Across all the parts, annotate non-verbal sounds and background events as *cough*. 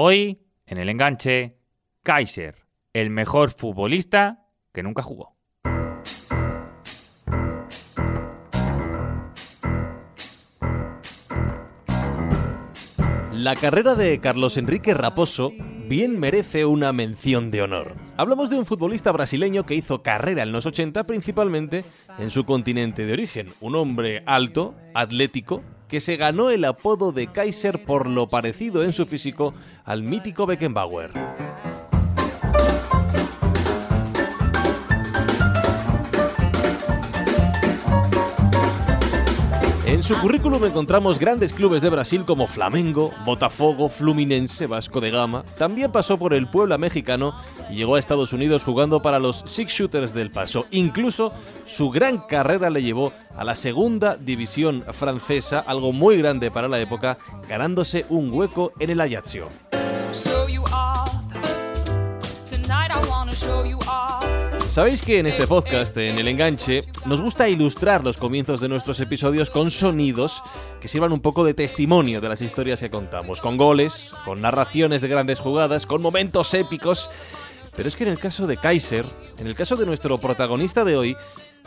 Hoy, en el enganche, Kaiser, el mejor futbolista que nunca jugó. La carrera de Carlos Enrique Raposo bien merece una mención de honor. Hablamos de un futbolista brasileño que hizo carrera en los 80 principalmente en su continente de origen, un hombre alto, atlético, que se ganó el apodo de Kaiser por lo parecido en su físico al mítico Beckenbauer. Su currículum encontramos grandes clubes de Brasil como Flamengo, Botafogo, Fluminense, Vasco de Gama. También pasó por el Puebla mexicano y llegó a Estados Unidos jugando para los Six Shooters del Paso. Incluso su gran carrera le llevó a la segunda división francesa, algo muy grande para la época, ganándose un hueco en el Ajaccio. Sabéis que en este podcast, en El Enganche, nos gusta ilustrar los comienzos de nuestros episodios con sonidos que sirvan un poco de testimonio de las historias que contamos, con goles, con narraciones de grandes jugadas, con momentos épicos. Pero es que en el caso de Kaiser, en el caso de nuestro protagonista de hoy,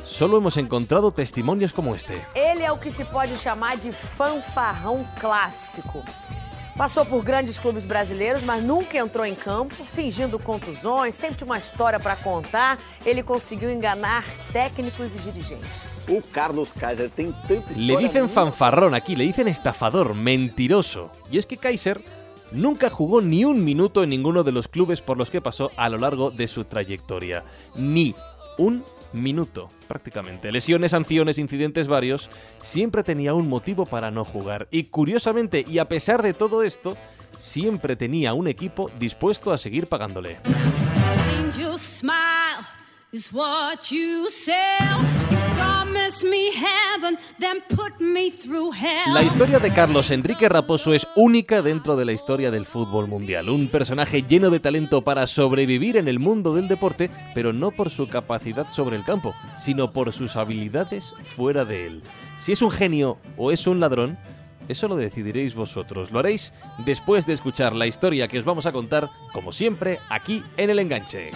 solo hemos encontrado testimonios como este. Él es lo que se puede llamar de fanfarrão clásico. Passou por grandes clubes brasileiros, mas nunca entrou em campo, fingindo contusões, sempre tinha uma história para contar. Ele conseguiu enganar técnicos y dirigentes. O Carlos Kaiser tem tanta Le dicen fanfarrón aquí, le dicen estafador, mentiroso. Y es que Kaiser nunca jugó ni un minuto en ninguno de los clubes por los que pasó a lo largo de su trayectoria. Ni un minuto, prácticamente. Lesiones, sanciones, incidentes varios, siempre tenía un motivo para no jugar. Y curiosamente, y a pesar de todo esto, siempre tenía un equipo dispuesto a seguir pagándole. La historia de Carlos Enrique Raposo es única dentro de la historia del fútbol mundial. Un personaje lleno de talento para sobrevivir en el mundo del deporte, pero no por su capacidad sobre el campo, sino por sus habilidades fuera de él. Si es un genio o es un ladrón, eso lo decidiréis vosotros. Lo haréis después de escuchar la historia que os vamos a contar, como siempre, aquí en el enganche.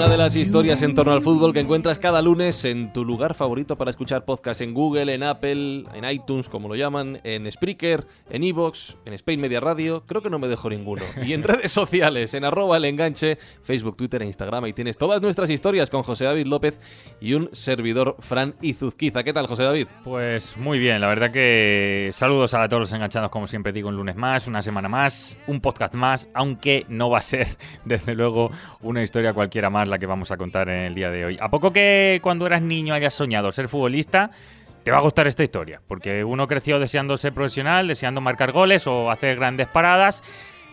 Una de las historias en torno al fútbol que encuentras cada lunes en tu lugar favorito para escuchar podcast en Google, en Apple, en iTunes, como lo llaman, en Spreaker, en Evox, en Spain Media Radio. Creo que no me dejo ninguno. Y en *laughs* redes sociales, en arroba el enganche, Facebook, Twitter e Instagram. Ahí tienes todas nuestras historias con José David López y un servidor Fran Izuzquiza. ¿Qué tal, José David? Pues muy bien, la verdad que saludos a todos los enganchados, como siempre digo, un lunes más, una semana más, un podcast más, aunque no va a ser, *laughs* desde luego, una historia cualquiera más la que vamos a contar en el día de hoy. ¿A poco que cuando eras niño hayas soñado ser futbolista? Te va a gustar esta historia, porque uno creció deseando ser profesional, deseando marcar goles o hacer grandes paradas,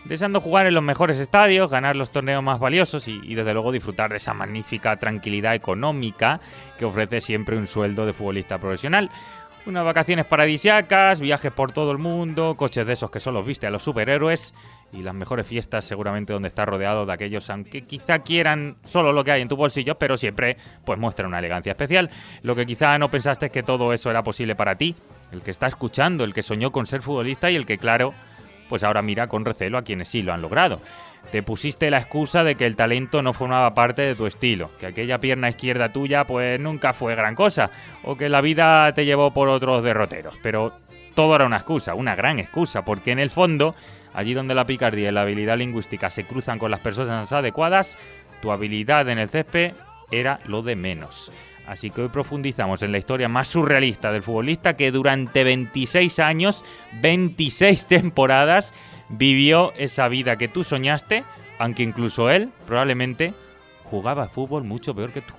deseando jugar en los mejores estadios, ganar los torneos más valiosos y, y, desde luego disfrutar de esa magnífica tranquilidad económica que ofrece siempre un sueldo de futbolista profesional. Unas vacaciones paradisiacas, viajes por todo el mundo, coches de esos que solo viste a los superhéroes y las mejores fiestas seguramente donde estás rodeado de aquellos aunque quizá quieran solo lo que hay en tu bolsillo, pero siempre pues muestra una elegancia especial. Lo que quizá no pensaste es que todo eso era posible para ti, el que está escuchando, el que soñó con ser futbolista y el que claro, pues ahora mira con recelo a quienes sí lo han logrado. Te pusiste la excusa de que el talento no formaba parte de tu estilo, que aquella pierna izquierda tuya pues nunca fue gran cosa, o que la vida te llevó por otros derroteros, pero todo era una excusa, una gran excusa, porque en el fondo, allí donde la picardía y la habilidad lingüística se cruzan con las personas adecuadas, tu habilidad en el césped era lo de menos. Así que hoy profundizamos en la historia más surrealista del futbolista que durante 26 años, 26 *laughs* temporadas, vivió esa vida que tú soñaste, aunque incluso él probablemente jugaba fútbol mucho peor que tú.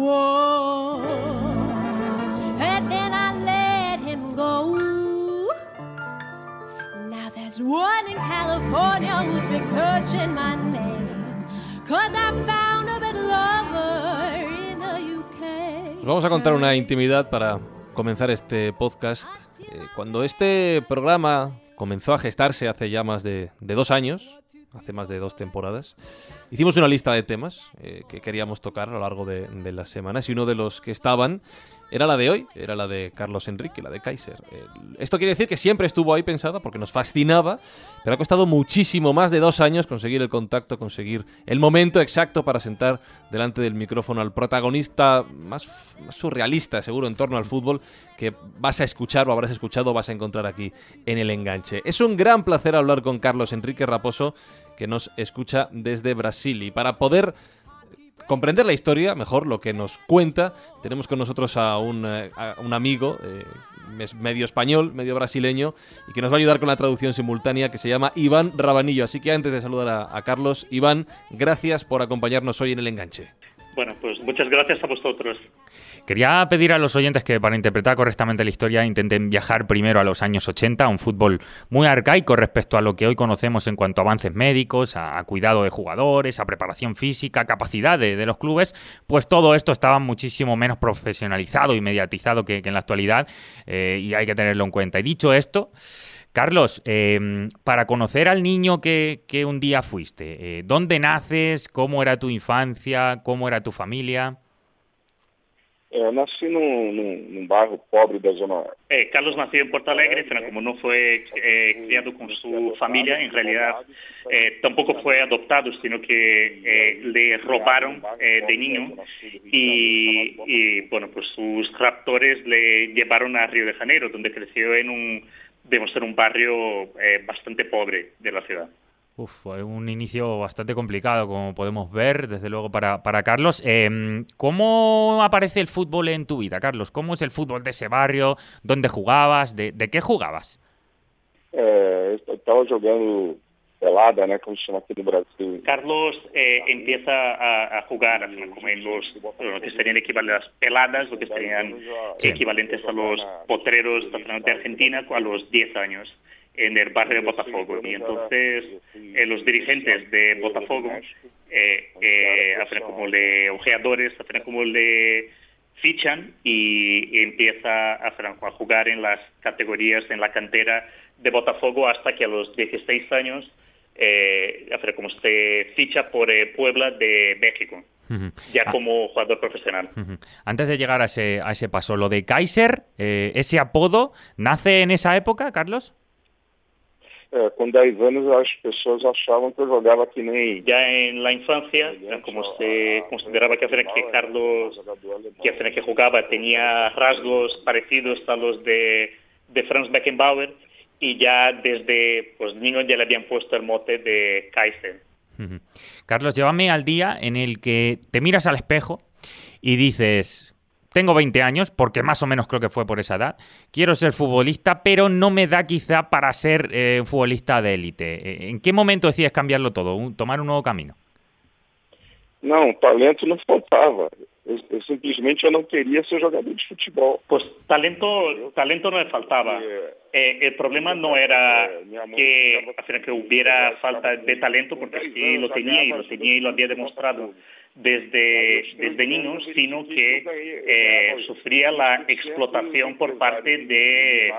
Whoa. And then I let him go. Now there's one in California who's been coaching my name. Os vamos a contar una intimidad para comenzar este podcast. Eh, cuando este programa comenzó a gestarse hace ya más de, dos años, hace más de dos temporadas, hicimos una lista de temas eh, que queríamos tocar a lo largo de, de las semanas y uno de los que estaban era la de hoy, era la de Carlos Enrique, la de Kaiser. Esto quiere decir que siempre estuvo ahí pensada porque nos fascinaba, pero ha costado muchísimo más de dos años conseguir el contacto, conseguir el momento exacto para sentar delante del micrófono al protagonista más, surrealista, seguro, en torno al fútbol, que vas a escuchar o habrás escuchado o vas a encontrar aquí en el enganche. Es un gran placer hablar con Carlos Enrique Raposo, que nos escucha desde Brasil. Y para poder comprender la historia, mejor lo que nos cuenta, tenemos con nosotros a un, eh, amigo, eh, medio español, medio brasileño, y que nos va a ayudar con la traducción simultánea, que se llama Iván Rabanillo. Así que antes de saludar a Carlos, Iván, gracias por acompañarnos hoy en el enganche. Bueno, pues muchas gracias a vosotros. Quería pedir a los oyentes que para interpretar correctamente la historia intenten viajar primero a los años 80, a un fútbol muy arcaico respecto a lo que hoy conocemos en cuanto a avances médicos, a, cuidado de jugadores, a preparación física, capacidad de, los clubes, pues todo esto estaba muchísimo menos profesionalizado y mediatizado que, en la actualidad eh, y hay que tenerlo en cuenta. Y dicho esto, Carlos, em, para conocer al niño que, un día fuiste, eh, ¿dónde naces? ¿Cómo era tu infancia? ¿Cómo era tu familia? Eh, nací en barrio pobre zona. Carlos nació en Porto Alegre, como no fue criado con su familia, en realidad tampoco fue adoptado, sino que le robaron de niño y, y, bueno, pues sus raptores le llevaron a Río de Janeiro, un debemos ser un barrio bastante pobre de la ciudad. Uf, fue un inicio bastante complicado, como podemos ver, desde luego, para, para Carlos. Em, ¿Cómo aparece el fútbol en tu vida, Carlos? ¿Cómo es el fútbol de ese barrio? ¿Dónde jugabas? ¿De, de qué jugabas? Eh, estaba jugando pelada, ¿no? Como se llama aquí en Brasil. Carlos eh, empieza a, a jugar como en los, lo que serían equivalentes a las peladas, lo que serían equivalentes a los potreros de Argentina a los 10 años en el barrio de Botafogo. Y entonces eh, los dirigentes de Botafogo eh, eh, hacen como le ojeadores, hacen como le fichan y, empieza a, a jugar en las categorías, en la cantera de Botafogo hasta que a los 16 años eh, como se ficha por eh, Puebla de México, ya ah. como jugador profesional. Antes de llegar a ese, a ese paso, lo de Kaiser, eh, ese apodo, ¿nace en esa época, Carlos? Eh, con 10 años las personas achaban que jugaba aquí nem... Ya en la infancia, como se consideraba que, que Carlos, que, que jugaba, tenía rasgos parecidos a los de, de Franz Beckenbauer, y ya desde pues niño ya le habían puesto el mote de Kaiser. Carlos, llévame al día en el que te miras al espejo y dices, tengo 20 años, porque más o menos creo que fue por esa edad, quiero ser futbolista, pero no me da quizá para ser eh, futbolista de élite. Eh, ¿En qué momento decides cambiarlo todo, tomar un nuevo camino? No, talento no faltaba. Eu, simplesmente eu não queria ser jogador de futebol. Pues talento, talento no me faltaba. Eh, el problema no era que, que hubiera falta de talento, porque sí lo tenía y lo tenía y lo había demostrado desde, desde niños, sino que eh, sufría la explotación por parte de,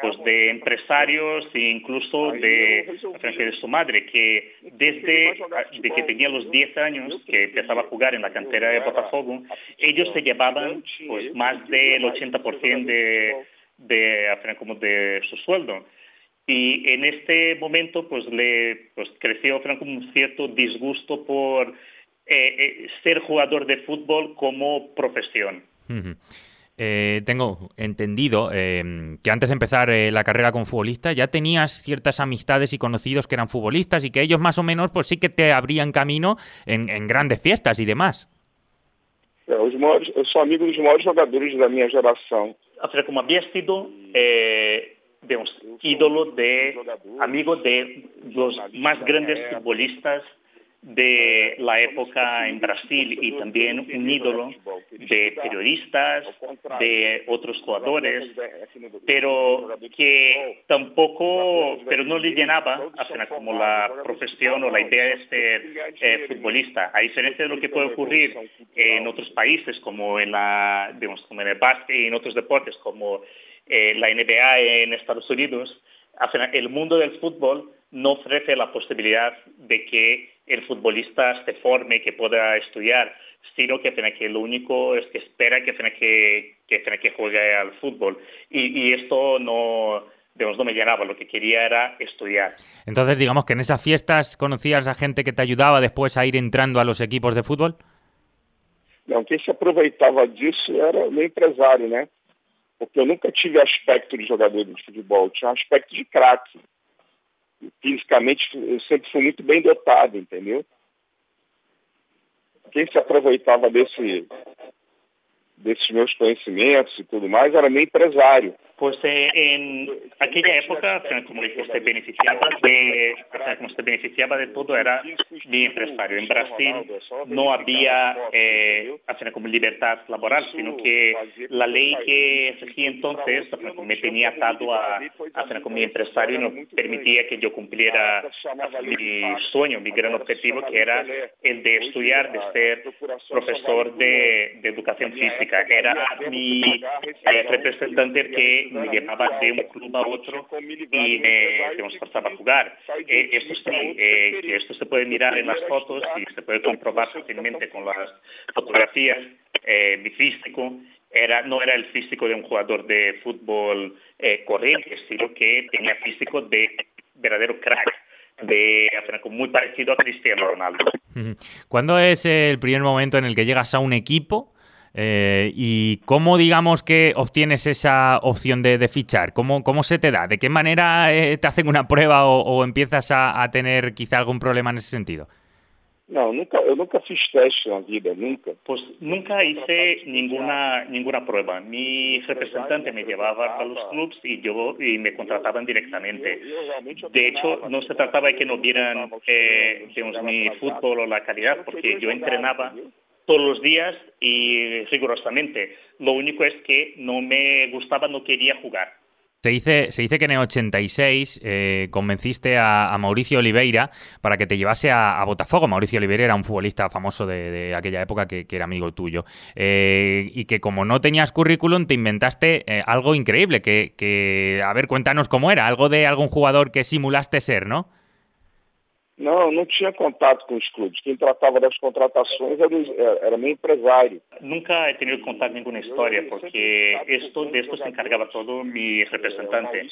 pues, de empresarios e incluso de, de su madre, que desde de que tenía los 10 años, que empezaba a jugar en la cantera de Botafogo, ellos se llevaban pues, más del 80% de, de, como de su sueldo. Y en este momento pues le pues, creció como un cierto disgusto por eh, eh, ser jugador de fútbol como profesión. Eh, tengo entendido que antes de empezar la carrera como futbolista ya tenías ciertas amistades y conocidos que eran futbolistas y que ellos más o menos pues sí que te abrían camino en, grandes fiestas y demás. Los soy amigo de los mejores jugadores de mi generación. O sea, como había sido ídolo de amigo de los más grandes futbolistas de la época en Brasil y también un ídolo de periodistas, de otros jugadores, pero que tampoco, pero no le llenaba como la profesión o la idea de ser eh, futbolista. A diferencia de lo que puede ocurrir en otros países como en la, digamos, como en el básquet y en otros deportes como eh, la NBA en Estados Unidos, el mundo del fútbol no ofrece la posibilidad de que el futbolista se forme, que pueda estudiar, sino que, que lo único es que espera que, que, que, que juegue al fútbol. Y, esto no, digamos, no me llenaba, lo que quería era estudiar. Entonces, digamos que en esas fiestas conocías a gente que te ayudaba después a ir entrando a los equipos de fútbol? No, quien se aproveitaba disso era o empresario, né? Porque eu nunca tive aspecto de jogador de futebol, tinha aspecto de craque. Fisicamente eu sempre fui muito bem dotado, entendeu? Quem se aproveitava desse, desses meus conhecimentos e tudo mais era meu empresário. Pues eh, en aquella época, como se beneficiaba de, como se beneficiaba de todo era mi empresario. En Brasil no había eh, como libertad laboral, sino que la ley que regía entonces me tenía atado a, a con mi empresario y no permitía que yo cumpliera mi sueño, mi gran objetivo, que era el de estudiar, de ser profesor de, educación física. Era mi representante que me llevaba de un club a otro y me, forzaba a jugar. Eh, esto sí, eh, que esto se puede mirar en las fotos y se puede comprobar fácilmente con las fotografías. Eh, mi físico era, no era el físico de un jugador de fútbol corriente, sino que tenía físico de verdadero crack de muy parecido a Cristiano Ronaldo. *laughs* ¿Cuándo es el primer momento en el que llegas a un equipo eh, ¿Y cómo, digamos, que obtienes esa opción de, fichar? ¿Cómo, ¿Cómo, se te da? ¿De qué manera eh, te hacen una prueba o, empiezas a, tener quizá algún problema en ese sentido? No, nunca, yo nunca fiz test en la vida, nunca. Pues nunca hice ninguna ninguna prueba. Mi representante me llevaba a los clubes y yo y me contrataban directamente. De hecho, no se trataba de que no vieran eh, digamos, mi fútbol o la calidad, porque yo entrenaba todos los días y rigurosamente. Lo único es que no me gustaba, no quería jugar. Se dice, se dice que en el 86 eh, convenciste a, Mauricio Oliveira para que te llevase a, Botafogo. Mauricio Oliveira era un futbolista famoso de, aquella época que, era amigo tuyo. Eh, y que como no tenías currículum, te inventaste eh, algo increíble. Que, que, a ver, cuéntanos cómo era. Algo de algún jugador que simulaste ser, ¿no? Não, não tinha contato com os clubes. Quem tratava das contratações era, era meu empresário. Nunca he tenido contato ninguna historia porque esto, de esto se encargaba todo mi representante.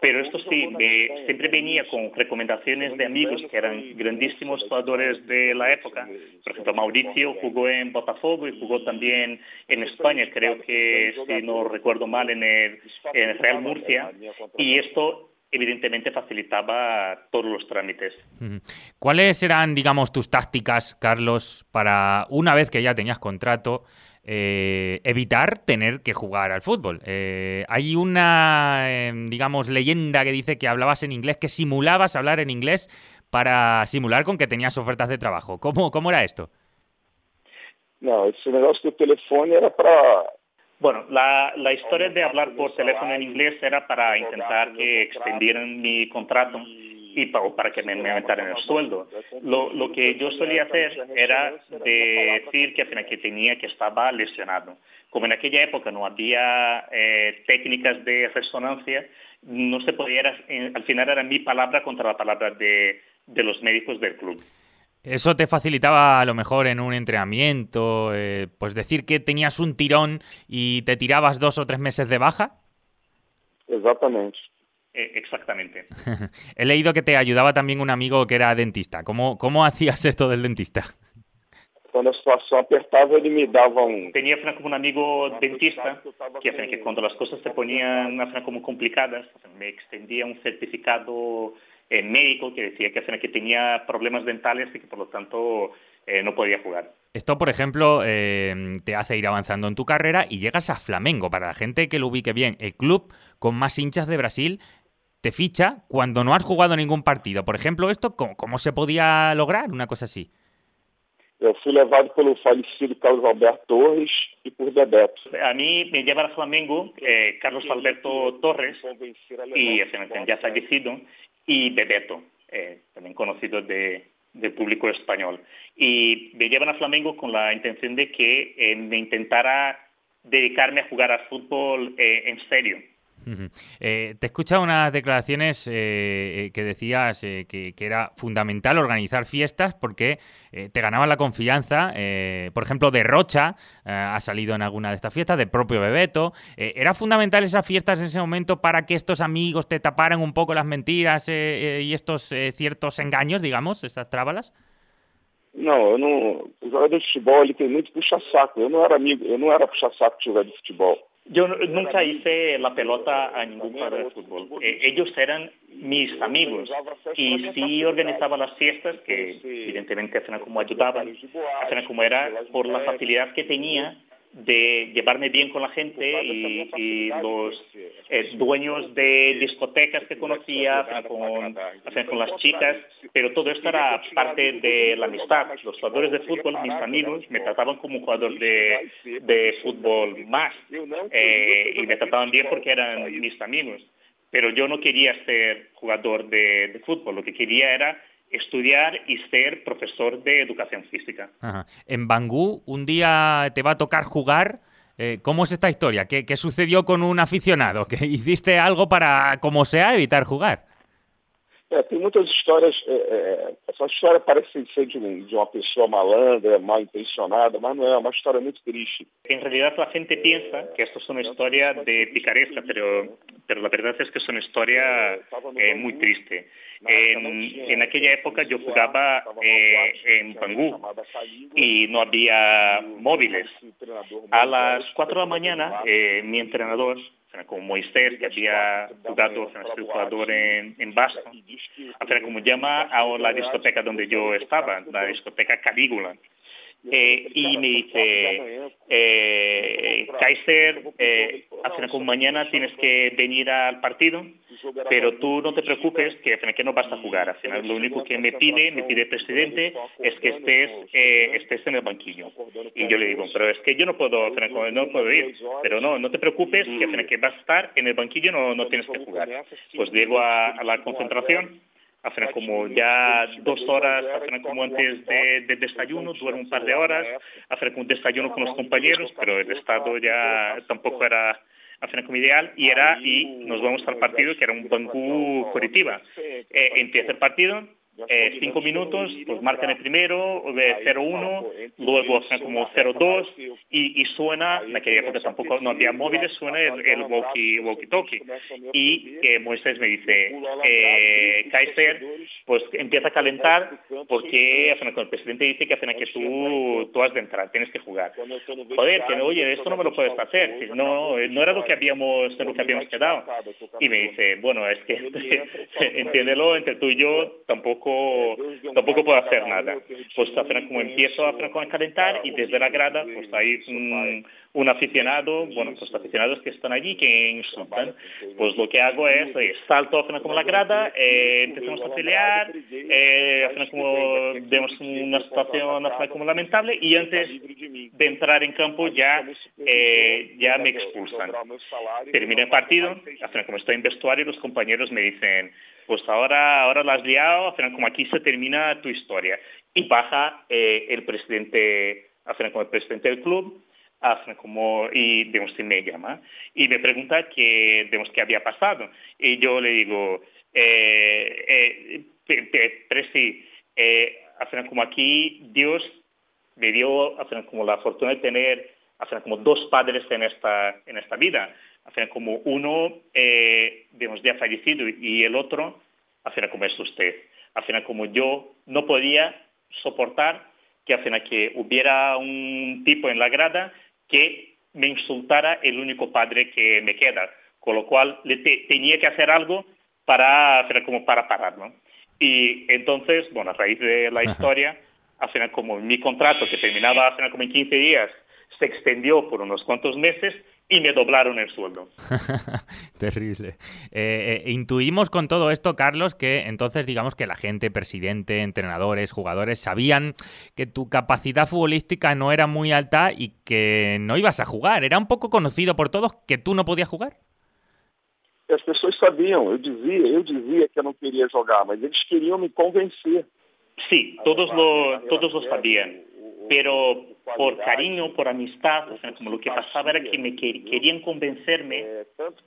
Pero esto sí, me, siempre venía con recomendaciones de amigos que eran grandísimos jugadores de la época. Por ejemplo, Mauricio jugó en Botafogo y jugó también en España, creo que si no recuerdo mal, en el, en el Real Murcia. Y esto evidentemente facilitaba todos los trámites. ¿Cuáles eran, digamos, tus tácticas, Carlos, para una vez que ya tenías contrato, eh, evitar tener que jugar al fútbol? Eh, hay una, em, digamos, leyenda que dice que hablabas en inglés, que simulabas hablar en inglés para simular con que tenías ofertas de trabajo. ¿Cómo, cómo era esto? No, ese negocio de teléfono era para bueno, la, la, historia de hablar por teléfono en inglés era para intentar que extendieran mi contrato y para, para que me, aumentaran el sueldo. Lo, lo, que yo solía hacer era decir que, que tenía que estaba lesionado. Como en aquella época no había eh, técnicas de resonancia, no se podía, al final era mi palabra contra la palabra de, de los médicos del club. Eso te facilitaba a lo mejor en un entrenamiento, eh, pues decir que tenías un tirón y te tirabas dos o tres meses de baja. Exactamente. Eh, exactamente. *laughs* He leído que te ayudaba también un amigo que era dentista. ¿Cómo, cómo hacías esto del dentista? Cuando la situación apertaba, él me daba un... Tenía como un amigo dentista que, que cuando las cosas se ponían como complicadas, me extendía un certificado médico que decía que, que tenía problemas dentales y que por lo tanto eh, no podía jugar. Esto, por ejemplo, eh, te hace ir avanzando en tu carrera y llegas a Flamengo. Para la gente que lo ubique bien, el club con más hinchas de Brasil te ficha cuando no has jugado ningún partido. Por ejemplo, esto, ¿cómo, cómo se podía lograr una cosa así? Eu fui levado pelo falecido Carlos Alberto Torres e por Bebeto. A mí me lleva al Flamengo eh, Carlos Alberto Torres y ya fallecido y Bebeto, eh, también conocido de, del público español. Y me llevan a Flamengo con la intención de que eh, me intentara dedicarme a jugar al fútbol eh, en serio. Eh, te he unas declaraciones eh, eh, que decías que, era fundamental organizar fiestas porque te ganaban la confianza. por ejemplo, de Rocha ha salido en alguna de estas fiestas, de propio Bebeto. ¿Era fundamental esas fiestas en ese momento para que estos amigos te taparan un poco las mentiras y estos ciertos engaños, digamos, estas trábalas? No, eu não. O jogador de futebol ele tem muito puxa-saco. Eu não era amigo, eu não era puxa-saco de jogador de futebol. Yo nunca hice la pelota a ningún jugador de fútbol. Eh, ellos eran mis amigos y sí organizaba las fiestas, que evidentemente hacían como ayudaban, hacían como era por la facilidad que tenía de llevarme bien con la gente y, los eh, dueños de discotecas que conocía, con, con las chicas, pero todo esto era parte de la amistad. Los jugadores de fútbol, mis amigos, me trataban como un jugador de, de fútbol más. Eh, y me trataban bien porque eran mis amigos. Pero yo no quería ser jugador de, de fútbol, lo que quería era estudiar y ser profesor de educación física. En Bangú, un día te va a tocar jugar. Eh, ¿Cómo es esta historia? ¿Qué, ¿Qué, sucedió con un aficionado? ¿Que hiciste algo para, como sea, evitar jugar? É, tem muitas histórias. É, é, essa história parece ser de, um, de, uma pessoa malandra, mal intencionada, mas não é, é uma história muito triste. En realidad la gente piensa que esto es una historia de picaresca, pero, pero la verdad es que es una historia eh, muy triste. Aquella época yo jugaba eh, en Bangú y no había móviles. A las 4 de la mañana entrenador como Moisés, que había jugado, sido jugador en, en Vasco, como llama a la discoteca donde yo estaba, la discoteca Calígula. Eh, y me dice, eh, Kaiser, eh, mañana tienes que venir al partido, pero tú no te preocupes que que no vas a jugar. Al final lo único que me pide, me pide el presidente, es que estés, eh, estés en el banquillo. Y yo le digo, pero es que yo no puedo, no puedo ir. Pero no, no te preocupes que que vas a estar en el banquillo no, no tienes que jugar. Pues llego a la concentración hacen como ya dos horas, hacen como antes de, de, desayuno, duermo un par de horas, hacen como desayuno con los compañeros, pero el estado ya tampoco era hacen como ideal y era y nos vamos al partido que era un Bangú Curitiba. Eh, empieza el partido, eh, cinco minutos, pues marcan el primero, 0-1, luego hacen como 0-2 y, y, suena, en aquella época tampoco no había móviles, suena el, el walkie-talkie. y eh, Moisés me dice, eh, Kaiser, pues empieza a calentar porque el presidente dice que hacen que tú, tú has de entrar, tienes que jugar. Joder, que oye, esto no me lo puedes hacer, no, no era lo que habíamos, lo que habíamos quedado. Y me dice, bueno, es que *laughs* entiéndelo, entre tú y yo tampoco tampoco, puedo hacer nada. Pues como empiezo a calentar y desde la grada pues hay un, aficionado, bueno, pues aficionados que están allí que insultan. Pues lo que hago es, eh, salto a como la grada, eh, empezamos a pelear, eh, como vemos una situación como lamentable y antes de entrar en campo ya, eh, ya me expulsan. Termina el partido, como estoy en vestuario, los compañeros me dicen, pues ahora, ahora la has liado, como aquí se termina tu historia. Y baja eh, el presidente, como el presidente del club, como, y digamos, me llama y me pregunta qué, digamos, qué había pasado. Y yo le digo, eh, eh, sí, eh, como aquí Dios me dio como la fortuna de tener como dos padres en esta, en esta vida final como uno, eh, digamos, ya fallecido y el otro, final como es usted. final como yo no podía soportar que final que hubiera un tipo en la grada que me insultara el único padre que me queda, con lo cual le tenía que hacer algo para, como para pararlo. Y entonces, bueno, a raíz de la historia, al final como mi contrato que terminaba al final como en 15 días se extendió por unos cuantos meses y me doblaron el sueldo. *laughs* Terrible. Eh, eh, intuimos con todo esto, Carlos, que entonces digamos que la gente, presidente, entrenadores, jugadores, sabían que tu capacidad futbolística no era muy alta y que no ibas a jugar. ¿Era un poco conocido por todos que tú no podías jugar? Las personas sabían, yo decía, yo decía que no quería jugar, mas ellos querían me convencer. Sí, todos lo, todos lo sabían, pero por cariño, por amistad, como lo que pasaba era que me querían convencerme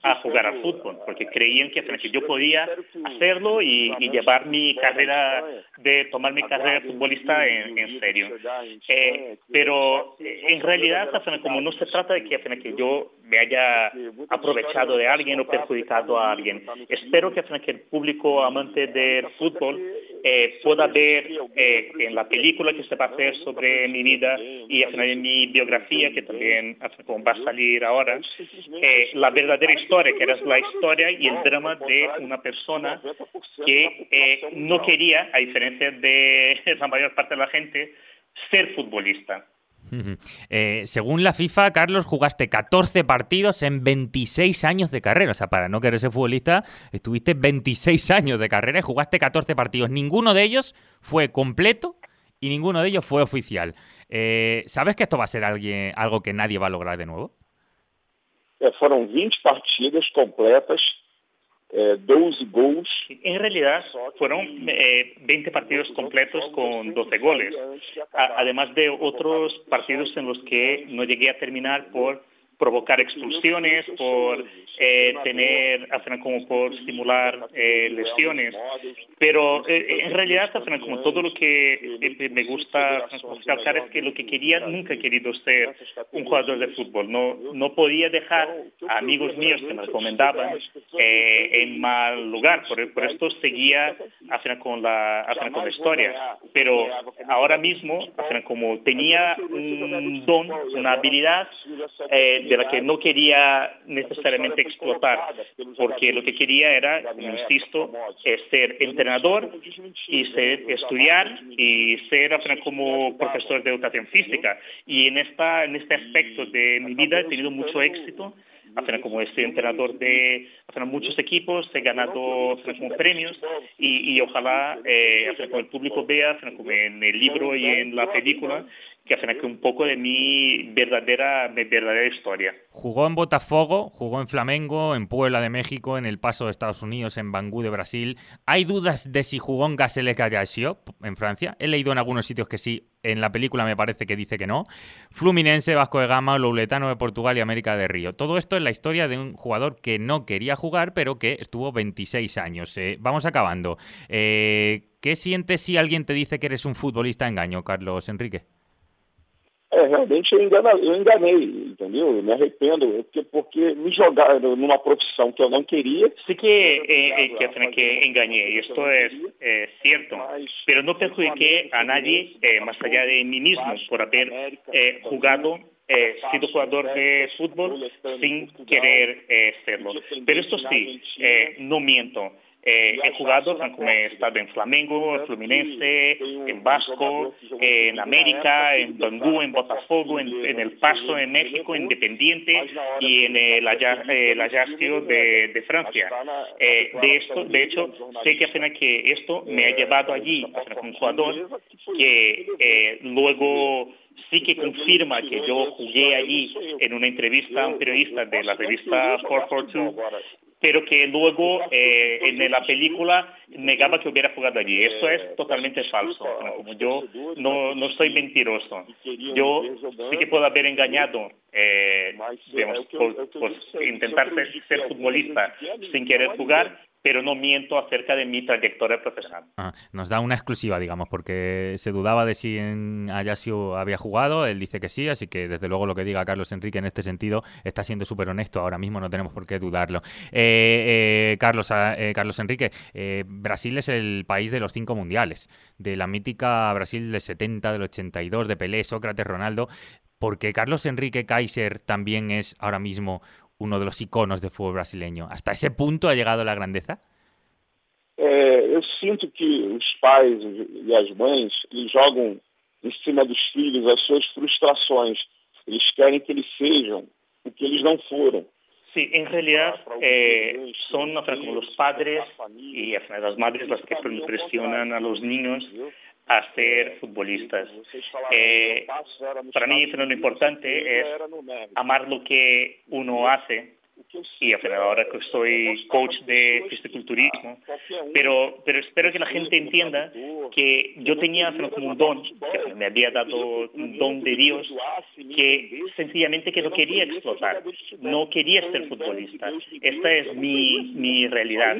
a jugar al fútbol, porque creían que, yo podía hacerlo y, llevar mi carrera, de tomar mi carrera futbolista en, serio. Eh, pero en realidad, como no se trata de que, que yo me haya aprovechado de alguien o perjudicado a alguien. Espero que, que el público amante del fútbol eh, pueda ver eh, en la película que se va a hacer sobre mi vida y en mi biografía, que también va a salir ahora, eh, la verdadera historia, que era la historia y el drama de una persona que no quería, a diferencia de *laughs* la mayor parte de la gente, ser futbolista. Eh, según la FIFA, Carlos, jugaste 14 partidos en 26 años de carrera. O sea, para no querer ser futbolista, estuviste 26 años de carrera y jugaste 14 partidos. Ninguno de ellos fue completo y ninguno de ellos fue oficial. Eh, ¿Sabes que esto va a ser alguien, algo que nadie va a lograr de nuevo? Eh, fueron 20 partidas completas eh, 12 gols. En realidad fueron eh, 20 partidos completos con 12 goles, además de otros partidos en los que no llegué a terminar por provocar expulsiones, por eh, tener, como por simular eh, lesiones. Pero eh, en realidad, como todo lo que me gusta recalcar es que lo que quería, nunca he querido ser un jugador de fútbol. No, no podía dejar a amigos míos que me recomendaban en mal lugar. Por, por esto seguía con la, con la historia. Pero ahora mismo, como tenía un don, una habilidad, de la que no quería necesariamente explotar, porque lo que quería era, insisto, ser entrenador y ser, estudiar y ser como profesor de educación física. Y en, esta, en este aspecto de mi vida he tenido mucho éxito como este entrenador de muchos equipos, he ganado como premios y, y ojalá eh, el público vea como en el libro y en la película que hacen un poco de mi verdadera, verdadera historia. Jugó en Botafogo, jugó en Flamengo, en Puebla de México, en El Paso de Estados Unidos, en Bangú de Brasil. ¿Hay dudas de si jugó en Gasele en Francia? He leído en algunos sitios que sí, en la película me parece que dice que no. Fluminense, Vasco de Gama, Louletano de Portugal y América de Río. Todo esto es la historia de un jugador que no quería jugar, pero que estuvo 26 años. Eh, vamos acabando. Eh, ¿Qué sientes si alguien te dice que eres un futbolista engaño, Carlos Enrique? É, realmente eu, engana, eu enganei, entendeu? Eu me arrependo, porque, porque me jogar numa profissão que eu não queria. Sí que, eh, eh, que, que engañé, y esto es eh, cierto, pero no perjudiqué a nadie eh, más allá de mí mismo por haber eh, jugado eh, sido jugador de fútbol sin querer eh, serlo. Pero esto sí, eh, no miento. Eh, he jugado, como he estado en Flamengo, en Fluminense, en Vasco, en América, en Bangú, en Botafogo, en, El Paso, en México, Independiente y en el, Ajaccio de, Francia. Eh, de, esto, de hecho, sé que apenas que esto me ha llevado allí, un jugador que eh, luego sí que confirma que yo jugué allí en una entrevista a un periodista de la revista 442 pero que luego eh, en la película negaba que hubiera jugado allí. Eso es totalmente falso. Yo no, no soy mentiroso. Yo sí que puedo haber engañado eh, por, intentar ser futbolista sin querer jugar, pero no miento acerca de mi trayectoria profesional. Ah, nos da una exclusiva, digamos, porque se dudaba de si en Ayasio había jugado, él dice que sí, así que desde luego lo que diga Carlos Enrique en este sentido está siendo súper honesto, ahora mismo no tenemos por qué dudarlo. Eh, eh, Carlos, ah, eh, Carlos Enrique, Brasil es el país de los cinco mundiales, de la mítica Brasil del 70, del 82, de Pelé, Sócrates, Ronaldo, porque Carlos Enrique Kaiser también es ahora mismo uno de los iconos de fútbol brasileño. ¿Hasta ese punto ha llegado la grandeza? É, eu sinto que os pais e as mães eles jogam em cima dos filhos as suas frustrações. Eles querem que eles sejam o que eles não foram. Sí, en realidad eh, son como los padres y las madres las que presionan a los niños a ser futbolistas. Eh, para mí lo importante es amar lo que uno hace y ahora que soy coach de fisiculturismo, pero, pero espero que la gente entienda que yo tenía como un don, me había dado un don de Dios, que sencillamente que no quería explotar, no quería ser futbolista. Esta es mi, mi realidad.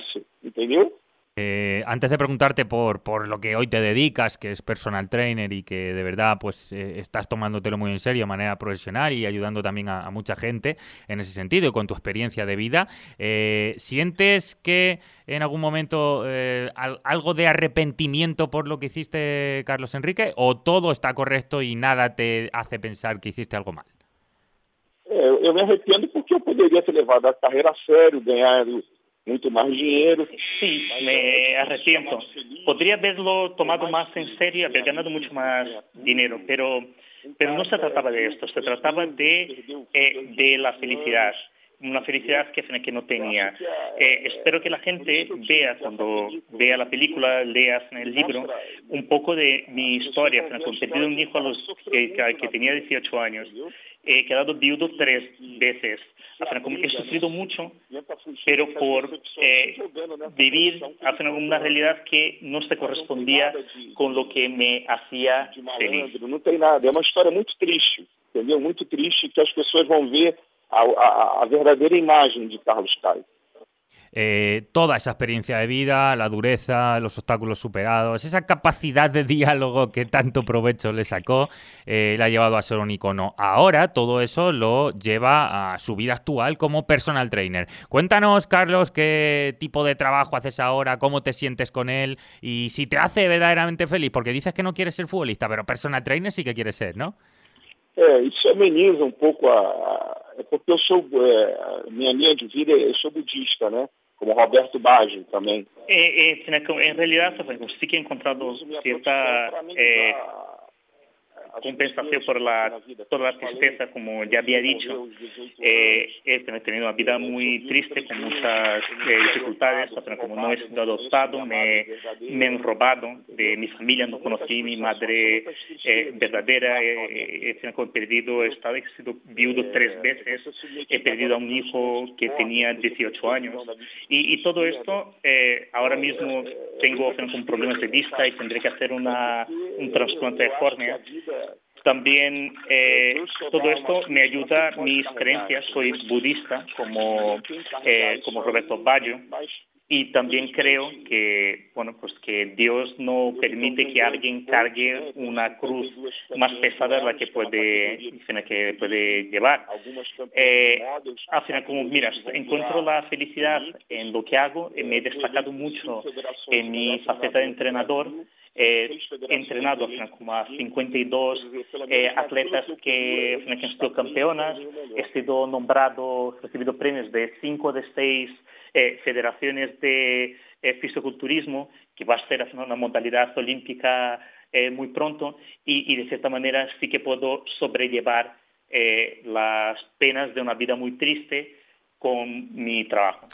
Eh, antes de preguntarte por, por lo que hoy te dedicas, que es personal trainer y que de verdad pues eh, estás tomándotelo muy en serio de manera profesional y ayudando también a, mucha gente en ese sentido y con tu experiencia de vida, eh, ¿sientes que en algún momento algo de arrepentimiento por lo que hiciste, Carlos Enrique, o todo está correcto y nada te hace pensar que hiciste algo mal? yo me arrepiento porque yo podría ter levado a carrera a serio, ganhar mucho más dinero. Sí, me arrepiento. Podría haberlo tomado más en serio, haber ganado mucho más dinero, pero, pero no se trataba de esto, se trataba de, eh, de la felicidad una felicidad que, que no tenía. Eh, espero que la gente vea, cuando vea la película, leas en el libro, un poco de mi historia. Perdí un hijo a los, que, que tenía 18 años, he quedado viudo tres veces. he sufrido mucho, pero por eh, vivir una realidad que no se correspondía con lo que me hacía feliz. No tem nada, é uma história muito triste, entendeu? Muito triste que as pessoas vão ver a, a, a verdadeira imagem de Carlos Caio. Eh, toda esa experiencia de vida, la dureza, los obstáculos superados, esa capacidad de diálogo que tanto provecho le sacó, eh, le ha llevado a ser un icono. Ahora todo eso lo lleva a su vida actual como personal trainer. Cuéntanos, Carlos, qué tipo de trabajo haces ahora, cómo te sientes con él y si te hace verdaderamente feliz, porque dices que no quieres ser futbolista, pero personal trainer sí que quieres ser, ¿no? É, isso ameniza um pouco a, a é porque eu sou é, minha linha de vida eu sou budista, né? Como Roberto Baggio também. É, é, em realidade, sí que he encontrado cierta eh, compensación por la, toda la tristeza, como ya había dicho. Eh, he tenido una vida muy triste, con muchas eh, dificultades, como no he sido adoptado, me, me han robado de mi familia, no conocí mi madre eh, verdadera, he perdido, he, estado, he sido viudo tres veces, he perdido a un hijo que tenía 18 años. Y, todo esto, ahora mismo tengo con problemas de vista y tendré que hacer una, un trasplante de córnea también eh, todo esto me ayuda mis creencias. Soy budista como, eh, como Roberto Baggio. y también creo que bueno pues que Dios no permite que alguien cargue una cruz más pesada de la que puede que puede llevar. eh, al final como mira encuentro la felicidad en lo que hago me he destacado mucho en mi faceta de entrenador he entrenado como a 52 eh, atletas que, han sido campeonas, he sido nombrado, recibido premios de cinco de seis eh, federaciones de eh, fisiculturismo, que va a ser una modalidad olímpica muy pronto, y, y, de cierta manera sí que puedo sobrellevar las penas de una vida muy triste con mi trabajo.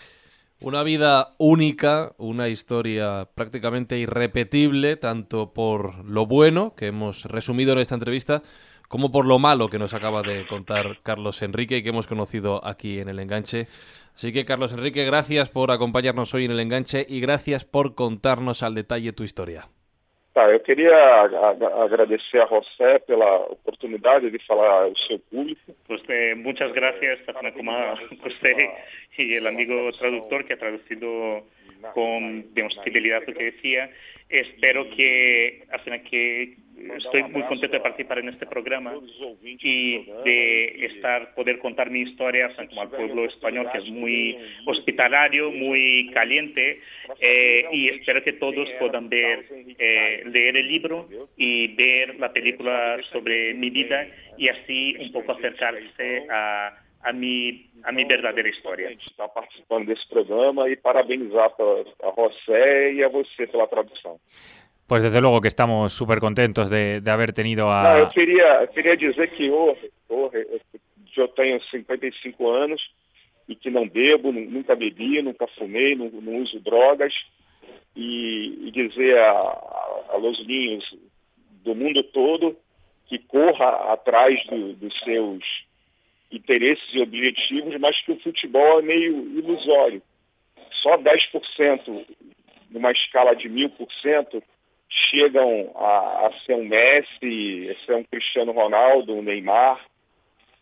Una vida única, una historia prácticamente irrepetible, tanto por lo bueno que hemos resumido en esta entrevista, como por lo malo que nos acaba de contar Carlos Enrique y que hemos conocido aquí en el enganche. Así que Carlos Enrique, gracias por acompañarnos hoy en el enganche y gracias por contarnos al detalle tu historia. Tá, eu queria agradecer a José pela oportunidade de falar ao seu público. Pues, eh, muchas gracias a José *laughs* y el amigo traductor que ha traducido con digamos, fidelidad lo que decía. Espero que, que estoy muy contento de participar en este programa y de estar poder contar mi historia como al pueblo español que es muy hospitalario, muy caliente eh, y espero que todos puedan ver, eh, leer el libro y ver la película sobre mi vida y así un poco acercarse a, a mi a mi verdadeira história. Está participando desse programa e parabenizar a José e a você pela tradução. Pues desde luego que estamos súper contentos de, de, haber tenido a... Não, eu queria, queria dizer que hoje, hoje eu tenho 55 anos e que não bebo, nunca bebi, nunca fumei, não, não uso drogas. E, e dizer a, a, Los Ninhos do mundo todo que corra atrás do, dos seus interesses e objetivos, mas que o futebol é meio ilusório. Só 10%, numa escala de mil por cento, chegam a, a, ser um Messi, a ser um Cristiano Ronaldo, um Neymar.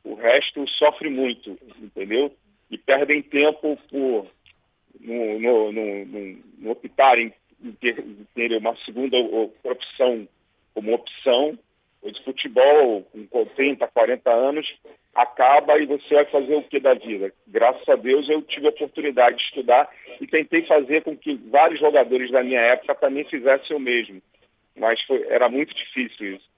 O resto sofre muito, entendeu? E perdem tempo por no optarem em ter, em ter uma segunda profissão como opção de futebol com 30, 40 anos, acaba e você vai fazer o que da vida? Graças a Deus eu tive a oportunidade de estudar e tentei fazer com que vários jogadores da minha época também fizessem o mesmo. Mas foi, era muito difícil isso.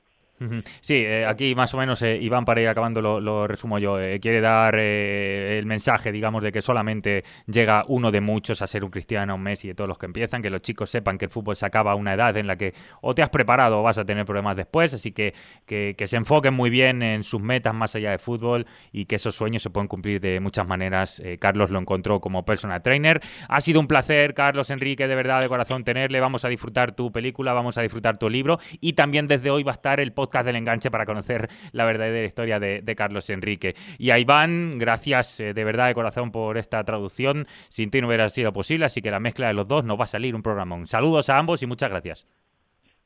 Sí, eh, aquí más o menos eh, Iván, para ir acabando, lo, resumo yo. Eh, quiere dar el mensaje, digamos, de que solamente llega uno de muchos a ser un Cristiano, un Messi, de todos los que empiezan, que los chicos sepan que el fútbol se acaba a una edad en la que o te has preparado o vas a tener problemas después, así que, que, se enfoquen muy bien en sus metas más allá de fútbol y que esos sueños se pueden cumplir de muchas maneras. Carlos lo encontró como personal trainer. Ha sido un placer, Carlos Enrique, de verdad, de corazón tenerle. Vamos a disfrutar tu película, vamos a disfrutar tu libro y también desde hoy va a estar el podcast del enganche para conocer la verdadera historia de, Carlos Enrique. Y a Iván, gracias eh, de verdad de corazón por esta traducción. Sin ti no hubiera sido posible, así que la mezcla de los dos nos va a salir un programón. Saludos a ambos y muchas gracias.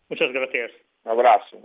Muchas gracias. Un abrazo.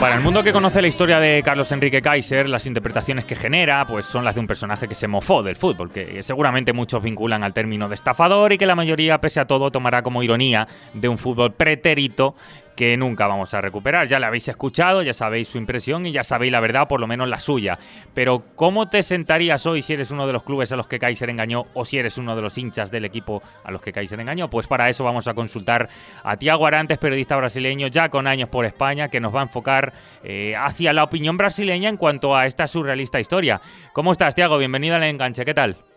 Para el mundo que conoce la historia de Carlos Enrique Kaiser, las interpretaciones que genera pues son las de un personaje que se mofó del fútbol, que seguramente muchos vinculan al término de estafador y que la mayoría, pese a todo, tomará como ironía de un fútbol pretérito que nunca vamos a recuperar. Ya la habéis escuchado, ya sabéis su impresión y ya sabéis la verdad, por lo menos la suya. Pero ¿cómo te sentarías hoy si eres uno de los clubes a los que Kaiser engañó o si eres uno de los hinchas del equipo a los que Kaiser engañó? Pues para eso vamos a consultar a Tiago Arantes, periodista brasileño ya con años por España, que nos va a enfocar eh, hacia la opinión brasileña en cuanto a esta surrealista historia. ¿Cómo estás, Tiago? Bienvenido al enganche, ¿qué tal?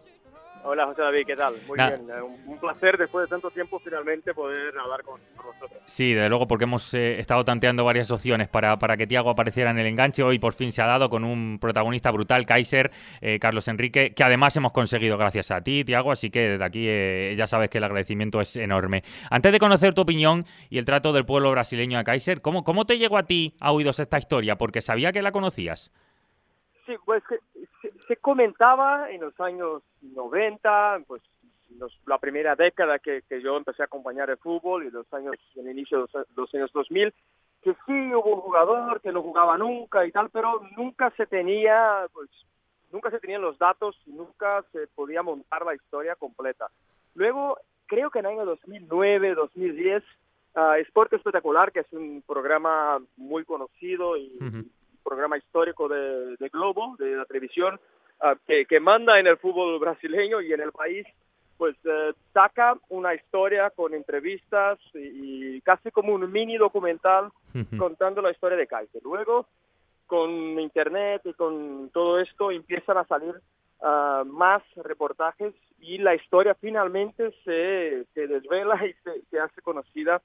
Hola José David, ¿qué tal? Muy bien, eh, un, placer después de tanto tiempo finalmente poder hablar con, vosotros. Sí, desde luego porque hemos eh, estado tanteando varias opciones para, para, que Tiago apareciera en el enganche. Hoy por fin se ha dado con un protagonista brutal, Kaiser, eh, Carlos Enrique, que además hemos conseguido gracias a ti, Tiago, así que desde aquí ya sabes que el agradecimiento es enorme. Antes de conocer tu opinión y el trato del pueblo brasileño a Kaiser, ¿cómo, cómo te llegó a ti a oídos esta historia? Porque sabía que la conocías. Sí, pues se comentaba en los años 90, pues la primera década que, yo empecé a acompañar el fútbol y los años, el inicio de los, años 2000, que sí hubo un jugador que no jugaba nunca y tal, pero nunca se tenía, pues, nunca se tenían los datos, nunca se podía montar la historia completa. Luego, creo que en el año 2009, 2010, uh, Sport Espectacular, que es un programa muy conocido y programa histórico de, Globo, de la televisión, ah, que, manda en el fútbol brasileño y en el país, pues eh, saca una historia con entrevistas y, casi como un mini documental contando la historia de Kaiser. Luego, con internet y con todo esto, empiezan a salir ah, más reportajes y la historia finalmente se, se desvela y se hace conocida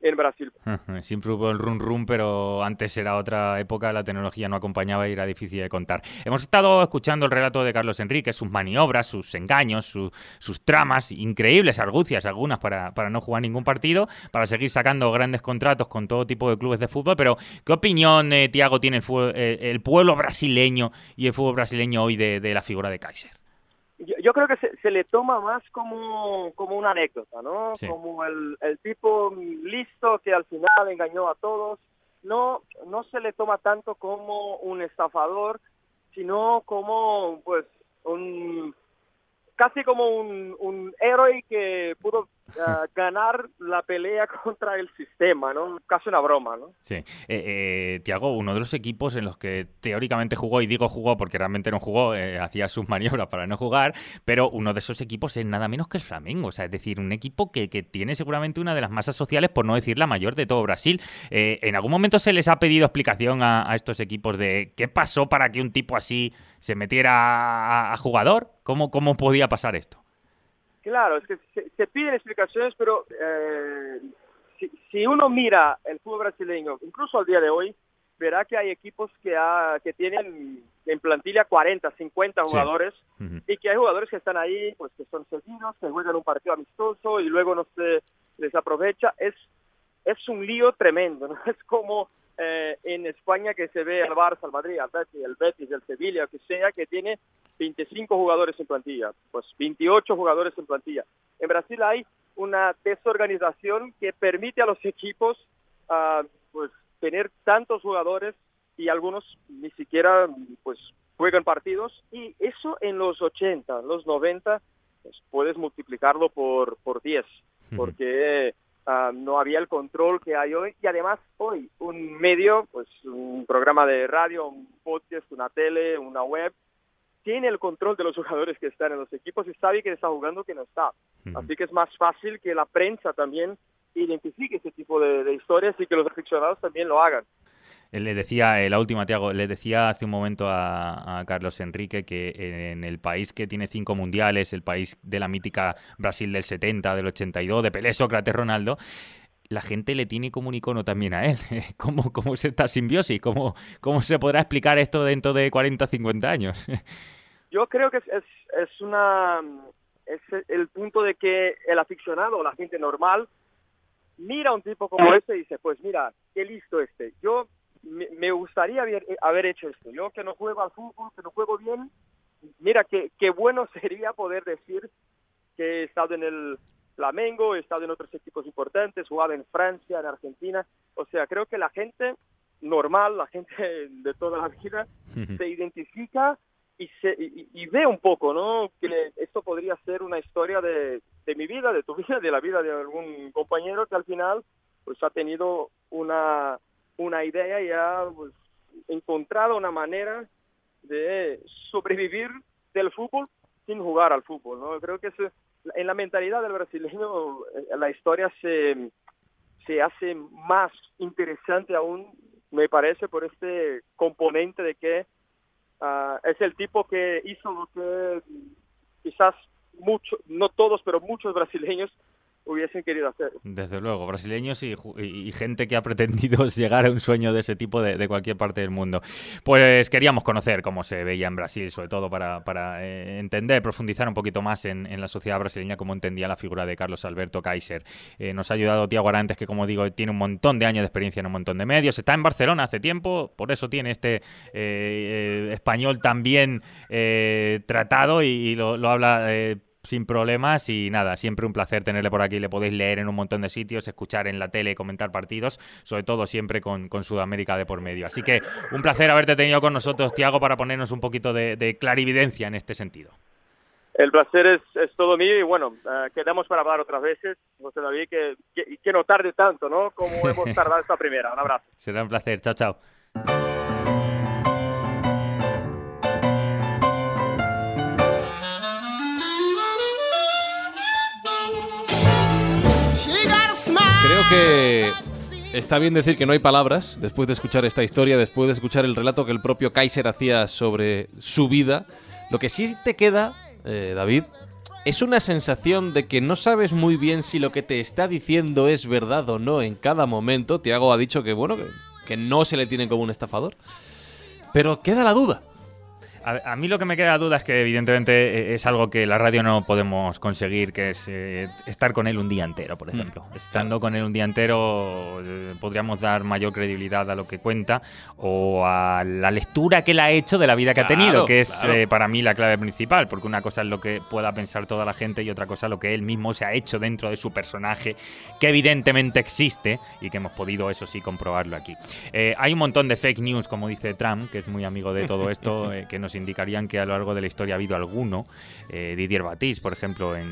en Brasil. *laughs* Siempre hubo el run run, pero antes era otra época, la tecnología no acompañaba y era difícil de contar. Hemos estado escuchando el relato de Carlos Enrique, sus maniobras, sus engaños, sus tramas, increíbles argucias algunas para, para, no jugar ningún partido, para seguir sacando grandes contratos con todo tipo de clubes de fútbol. Pero, ¿qué opinión, eh, Tiago, tiene el, eh, el, pueblo brasileño y el fútbol brasileño hoy de, de la figura de Kaiser? Yo, creo que se, le toma más como, como una anécdota, ¿no? Como el, el tipo listo que al final engañó a todos. No, no se le toma tanto como un estafador, sino como pues un casi como un, un héroe que pudo ganar la pelea *laughs* contra el sistema, ¿no? Casi una broma, ¿no? Sí. Eh, eh, Tiago, uno de los equipos en los que teóricamente jugó, y digo jugó porque realmente no jugó, eh, hacía sus *laughs* maniobras para no jugar, pero uno de esos equipos es nada menos que el Flamengo, o sea, es decir, un equipo que, tiene seguramente una de las masas sociales, por no decir la mayor de todo Brasil. ¿En algún momento se les ha pedido explicación a, estos equipos de qué pasó para que un tipo así se metiera a, jugador? ¿Cómo, ¿Cómo podía pasar esto? Claro, es que se, piden explicaciones, pero eh, si, uno mira el fútbol brasileño, incluso al día de hoy, verá que hay equipos que, que tienen en plantilla 40, 50 jugadores y que hay jugadores que están ahí, pues que son seguidos, que juegan un partido amistoso y luego no se les aprovecha. Es, es un lío tremendo, ¿no? *laughs* Es como eh, en España que se ve al Barça, al Madrid, al Betis, el Betis, el Sevilla, que sea, que tiene 25 jugadores en plantilla, pues 28 jugadores en plantilla. En Brasil hay una desorganización que permite a los equipos uh, pues tener tantos jugadores y algunos ni siquiera pues juegan partidos. Y eso en los 80, los 90 pues, puedes multiplicarlo por por 10 porque uh, no había el control que hay hoy y además hoy un medio pues un programa de radio, un podcast, una tele, una web tiene el control de los *laughs* jugadores que están en los equipos y sabe que está jugando que no está. Así que es más fácil que la prensa también identifique ese tipo de, historias y que los aficionados también lo hagan. Le decía, eh, la última, Tiago, le decía hace un momento a, Carlos Enrique que en el país que tiene cinco mundiales, el país de la mítica Brasil del 70, del 82, de Pelé, Sócrates, Ronaldo, la gente le tiene como un icono también a él. *laughs* ¿Cómo, cómo es esta simbiosis? ¿Cómo, ¿Cómo se podrá explicar esto dentro de 40 50 años? *laughs* Yo creo que es, es, una es el punto de que el aficionado, la gente normal, mira a un tipo como ese y dice, pues mira, qué listo este. Yo me, gustaría haber, haber, hecho esto. Yo que no juego al fútbol, que no juego bien, mira, qué, qué bueno *laughs* sería poder decir que he estado en el Flamengo, he estado en otros equipos importantes, jugado en Francia, en Argentina. O sea, creo que la gente normal, la gente *laughs* de toda la vida, se identifica y, se, y, ve un poco, ¿no? Que esto podría ser una historia de, de, mi vida, de tu *laughs* vida, de la vida de algún compañero que al final pues ha tenido una, una idea y ha pues, encontrado una manera de sobrevivir del fútbol sin jugar al fútbol, ¿no? Creo que es en la mentalidad del brasileño eh, la historia se, se hace más interesante aún, me parece, por este componente de que ah, es el tipo que hizo lo que quizás muchos, no todos, pero muchos brasileños hubiesen querido hacer. Desde luego, brasileños y, gente que ha pretendido *laughs* llegar a un sueño de ese tipo de, cualquier parte del mundo. Pues queríamos conocer cómo se veía en Brasil, sobre todo para, eh, entender, profundizar un poquito más en, la sociedad brasileña, cómo entendía la figura de Carlos Alberto Kaiser. Eh, nos ha ayudado Tiago Arantes, que como digo, tiene un montón de años de experiencia en un montón de medios. Está en Barcelona hace tiempo, por eso tiene este eh, español también tratado y, lo habla sin problemas y nada, siempre un placer tenerle por aquí. Le podéis leer en un montón de sitios, escuchar en la tele, comentar partidos, sobre todo siempre con, Sudamérica de por medio. Así que un placer haberte tenido con nosotros, Tiago, para ponernos un poquito de, clarividencia en este sentido. El placer es, todo mío y bueno, eh, quedamos para hablar otras veces, José David, que, que, que no tarde tanto, ¿no? Como hemos *laughs* tardado esta primera. Un abrazo. Será un placer. Chao, chao. Creo que está bien decir que no hay palabras después de escuchar esta historia, después de escuchar el relato que el propio Kaiser hacía sobre su vida. Lo que sí te queda, eh, David, es una sensación de que no sabes muy bien si lo que te está diciendo es verdad o no en cada momento. Tiago ha dicho que, bueno, que, que no se le tiene como un estafador. Pero queda la duda. A, mí lo que me queda duda es que evidentemente eh, es algo que la radio no podemos conseguir, que es eh, estar con él un día entero, por mm, ejemplo. Estando con él un día entero eh, podríamos dar mayor credibilidad a lo que cuenta o a la lectura que él ha hecho de la vida que ha tenido, que es para mí la clave principal, porque una cosa es lo que pueda pensar toda la gente y otra cosa es lo que él mismo se ha hecho dentro de su personaje, que evidentemente existe y que hemos podido, eso sí, comprobarlo aquí. hay un montón de fake news, como dice Trump, que es muy amigo de todo esto, *laughs* que indicarían que a lo largo de la historia ha habido alguno. Eh, Didier Batiste, por ejemplo, en,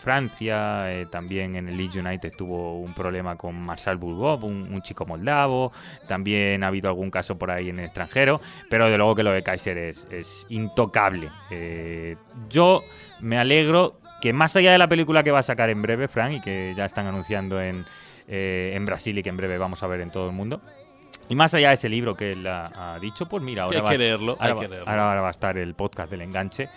Francia, eh, también en el Leeds United tuvo un problema con Marcel Bulgov, un, chico moldavo, también ha habido algún caso por ahí en el extranjero, pero de luego que lo de Kaiser es, intocable. Eh, yo me alegro que más allá de la película que va a sacar en breve, Frank, y que ya están anunciando en Brasil y que en breve vamos a ver en todo el mundo, Y más allá de ese libro que él ha, dicho, pues mira, ahora, hay va, que leerlo, ahora, hay que leerlo. ahora va a estar el podcast del enganche.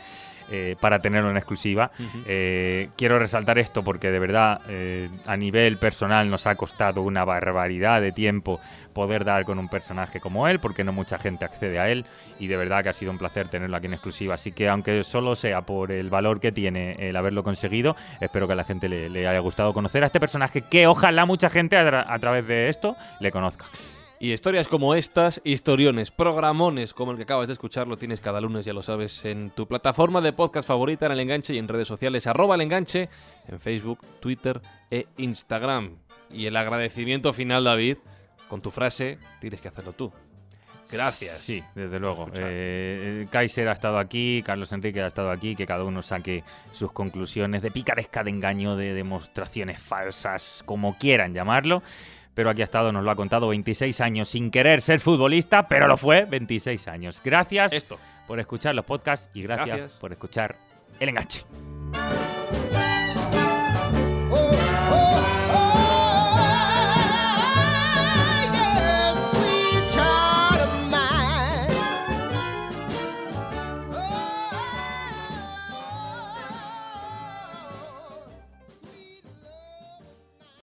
Eh, para tenerlo en exclusiva. Eh, quiero resaltar esto porque de verdad eh, a nivel personal nos ha costado una barbaridad de tiempo poder dar con un personaje como él, porque no mucha gente accede a él y de verdad que ha sido un placer tenerlo aquí en exclusiva. Así que aunque solo sea por el valor que tiene el haberlo conseguido, espero que a la gente le, haya gustado conocer a este personaje que ojalá mucha gente a través de esto le conozca. Y historias como estas, historiones, programones como el que acabas de escuchar, lo tienes cada lunes, ya lo sabes, en tu plataforma de podcast favorita, en el enganche y en redes sociales, arroba el enganche, en Facebook, Twitter e Instagram. Y el agradecimiento final, David, con tu frase, tienes que hacerlo tú. Gracias. Sí, desde luego. Eh, Kaiser ha estado aquí, Carlos Enrique ha estado aquí, que cada uno saque sus conclusiones de picaresca, de engaño, de demostraciones falsas, como quieran llamarlo pero aquí ha estado, nos lo ha contado, 26 años sin querer ser futbolista, pero lo fue, 26 años. Gracias Esto. por escuchar los podcasts y gracias. por escuchar El Enganche.